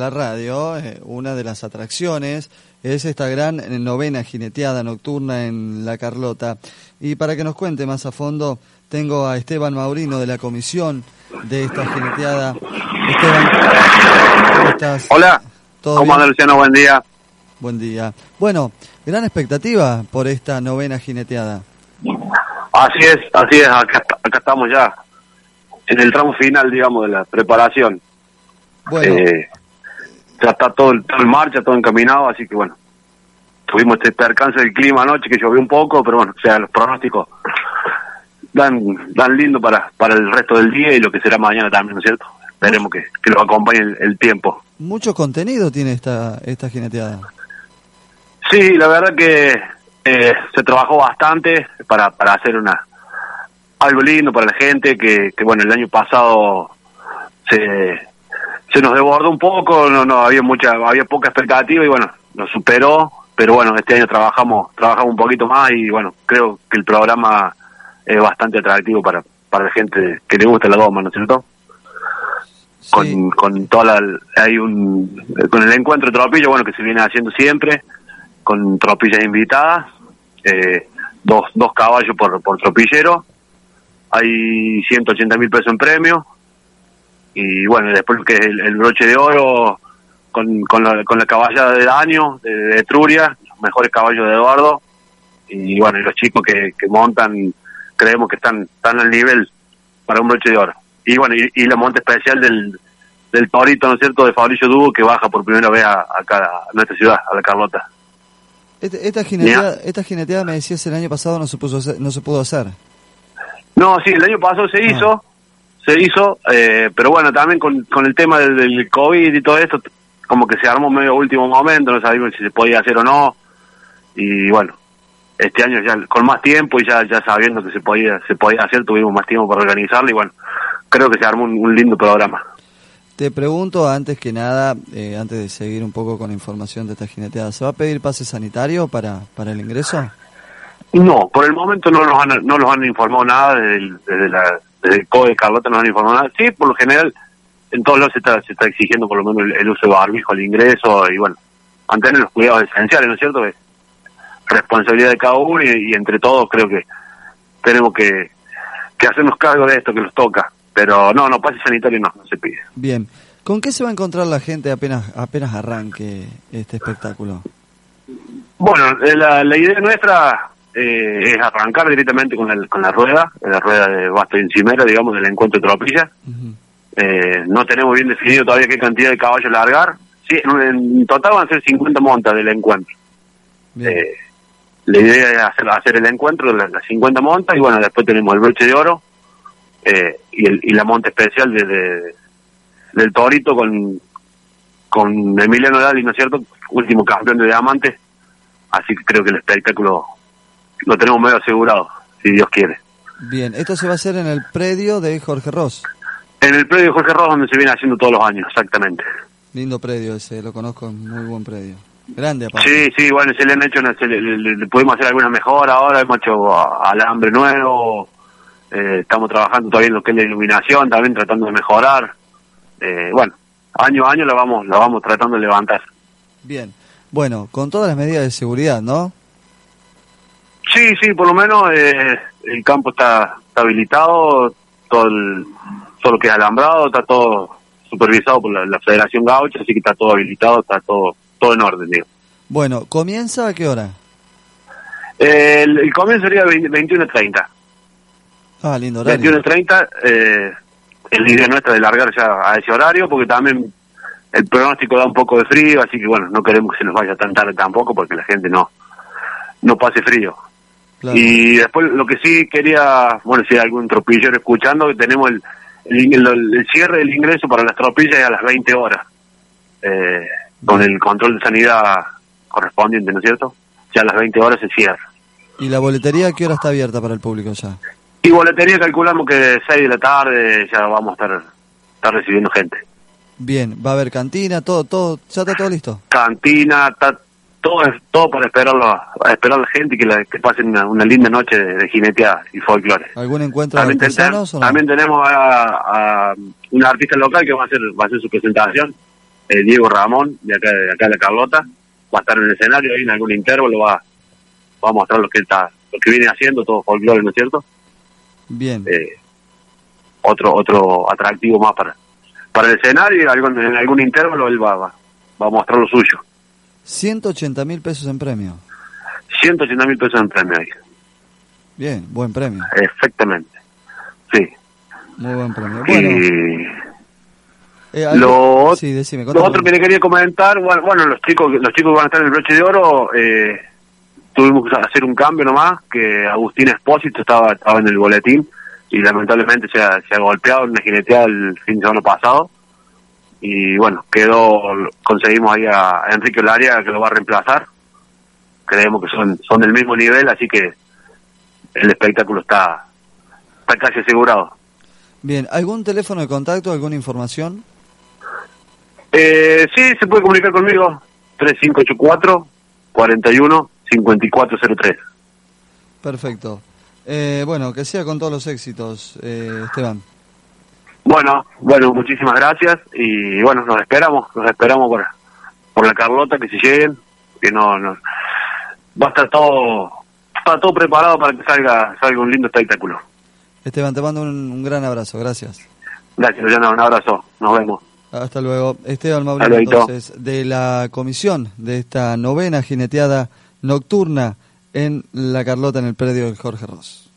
La radio, eh, una de las atracciones, es esta gran eh, novena jineteada nocturna en La Carlota. Y para que nos cuente más a fondo, tengo a Esteban Maurino de la comisión de esta jineteada. Esteban, ¿cómo estás? Hola, ¿cómo anda Luciano? Buen día. Buen día. Bueno, gran expectativa por esta novena jineteada. Así es, así es, acá, acá estamos ya en el tramo final, digamos, de la preparación. Bueno. Eh, ya está todo, todo en marcha, todo encaminado, así que bueno, tuvimos este percance del clima anoche que llovió un poco, pero bueno, o sea, los pronósticos dan, dan lindo para, para el resto del día y lo que será mañana también, ¿no es cierto? Esperemos que, que lo acompañe el, tiempo. Mucho contenido tiene esta, esta jineteada. Sí, la verdad que eh, se trabajó bastante para, para hacer una algo lindo para la gente, que, que bueno, el año pasado se se nos desbordó un poco, no, no, había mucha, había poca expectativa y bueno, nos superó, pero bueno, este año trabajamos, trabajamos un poquito más y bueno, creo que el programa es bastante atractivo para, para la gente que le gusta la goma, ¿no es cierto? Con, con toda la, hay un, con el encuentro de tropillo, bueno, que se viene haciendo siempre, con tropillas invitadas, eh, dos, dos caballos por, por tropillero, hay 180 mil pesos en premio, y bueno, después que el, el broche de oro con, con, la, con la caballada de año de, Etruria, los mejores caballos de Eduardo, y bueno, y los chicos que, que montan, creemos que están, están al nivel para un broche de oro. Y bueno, y, la monta especial del, del Torito, ¿no es cierto?, de Fabricio Dubo, que baja por primera vez a, acá a nuestra ciudad, a la Carlota. Este, esta, jineteada, esta jineteada me decías el año pasado no se, puso, no se pudo hacer. No, sí, el año pasado se ah. hizo, se hizo, eh, pero bueno, también con, con el tema del, COVID y todo esto, como que se armó medio último momento, no sabíamos si se podía hacer o no, y bueno, este año ya con más tiempo y ya, ya sabiendo que se podía, se podía hacer, tuvimos más tiempo para organizarlo y bueno, creo que se armó un, lindo programa. Te pregunto antes que nada, eh, antes de seguir un poco con la información de esta jineteada, ¿se va a pedir pase sanitario para, para el ingreso? No, por el momento no nos han, no nos han informado nada desde, desde la desde el COE Carlota no han informado nada. Sí, por lo general, en todos lados se está, se está exigiendo por lo menos el, uso de barbijo, el ingreso y bueno, mantener los cuidados esenciales, ¿no es cierto? Es responsabilidad de cada uno y, entre todos creo que tenemos que, que hacernos cargo de esto que nos toca. Pero no, no, pase sanitario no, no se pide. Bien. ¿Con qué se va a encontrar la gente apenas apenas arranque este espectáculo? Bueno, eh, la, la idea nuestra eh, es arrancar directamente con, el, con la rueda, la rueda de basto encimera, digamos, del encuentro de tropilla. eh, no tenemos bien definido todavía qué cantidad de caballos largar. Sí, en, total van a ser 50 montas del encuentro. Eh, la idea es hacer, hacer el encuentro de las, 50 montas y bueno, después tenemos el broche de oro eh, y, el, y la monta especial de, del Torito con, con Emiliano Dali, ¿no es cierto? Último campeón de diamante. Así que creo que el espectáculo lo tenemos medio asegurado, si Dios quiere. Bien, esto se va a hacer en el predio de Jorge Ross. En el predio de Jorge Ross, donde se viene haciendo todos los años, exactamente. Lindo predio ese, lo conozco, muy buen predio. Grande aparte. Sí, sí, bueno, se le han hecho, le, pudimos hacer alguna mejora ahora, hemos hecho alambre nuevo, eh, estamos trabajando todavía en lo que es la iluminación, también tratando de mejorar. Eh, bueno, año a año la vamos, la vamos tratando de levantar. Bien, bueno, con todas las medidas de seguridad, ¿no? Sí, sí, por lo menos eh, el campo está, habilitado, todo, el, todo lo que es alambrado, está todo supervisado por la, Federación Gaucha, así que está todo habilitado, está todo todo en orden, digo. Bueno, ¿comienza a qué hora? el, comienzo sería 21.30. Ah, lindo horario. 21.30, eh, el idea nuestra de largar ya a ese horario, porque también el pronóstico da un poco de frío, así que bueno, no queremos que se nos vaya tan tarde tampoco, porque la gente no no pase frío. Y después lo que sí quería, bueno, si hay algún tropillero escuchando, que tenemos el, el, cierre del ingreso para las tropillas a las 20 horas, eh, con el control de sanidad correspondiente, ¿no es cierto? Ya a las 20 horas se cierra. ¿Y la boletería a qué hora está abierta para el público ya? Y boletería calculamos que de 6 de la tarde ya vamos a estar, estar recibiendo gente. Bien, va a haber cantina, todo, todo, ya está todo listo. Cantina, está todo es todo para esperarlo a esperar a la gente que, la, que pasen una, linda noche de, de, jineteada y folclore. ¿Algún encuentro también, también tenemos a, un artista local que va a hacer va a hacer su presentación eh, Diego Ramón, de acá, de acá de la Carlota, va a estar en el escenario ahí en algún intervalo, va, va a mostrar lo que está, lo que viene haciendo, todo folclore, ¿no es cierto? Bien. Eh, otro otro atractivo más para para el escenario y algún, en algún intervalo él va, va, va a mostrar lo suyo. 180 mil pesos en premio. 180 mil pesos en premio ahí. Bien, buen premio. Exactamente. Sí. Muy buen premio. Bueno, Y eh, lo, sí, decime, lo otro que le quería comentar, bueno, bueno, los chicos los chicos que van a estar en el broche de oro, eh, tuvimos que hacer un cambio nomás, que Agustín Espósito estaba, estaba en el boletín y lamentablemente se ha, se ha golpeado en una jineteada el fin de semana pasado y bueno, quedó, conseguimos ahí a Enrique Olaria que lo va a reemplazar, creemos que son, son del mismo nivel, así que el espectáculo está, está casi asegurado. Bien, ¿algún teléfono de contacto, alguna información? Eh, sí, se puede comunicar conmigo. 3584 41 5403. Perfecto. Eh, bueno, que sea con todos los éxitos, eh, Esteban. Bueno, bueno, muchísimas gracias y bueno, nos esperamos, nos esperamos por, por la Carlota que se lleguen, que no, no va a estar todo está todo preparado para que salga salga un lindo espectáculo. Esteban, te mando un, un gran abrazo, gracias. Gracias, Luciano, un abrazo, nos vemos. Hasta luego. Esteban Mauricio, entonces, de la comisión de esta novena jineteada nocturna en La Carlota, en el predio del Jorge Ross.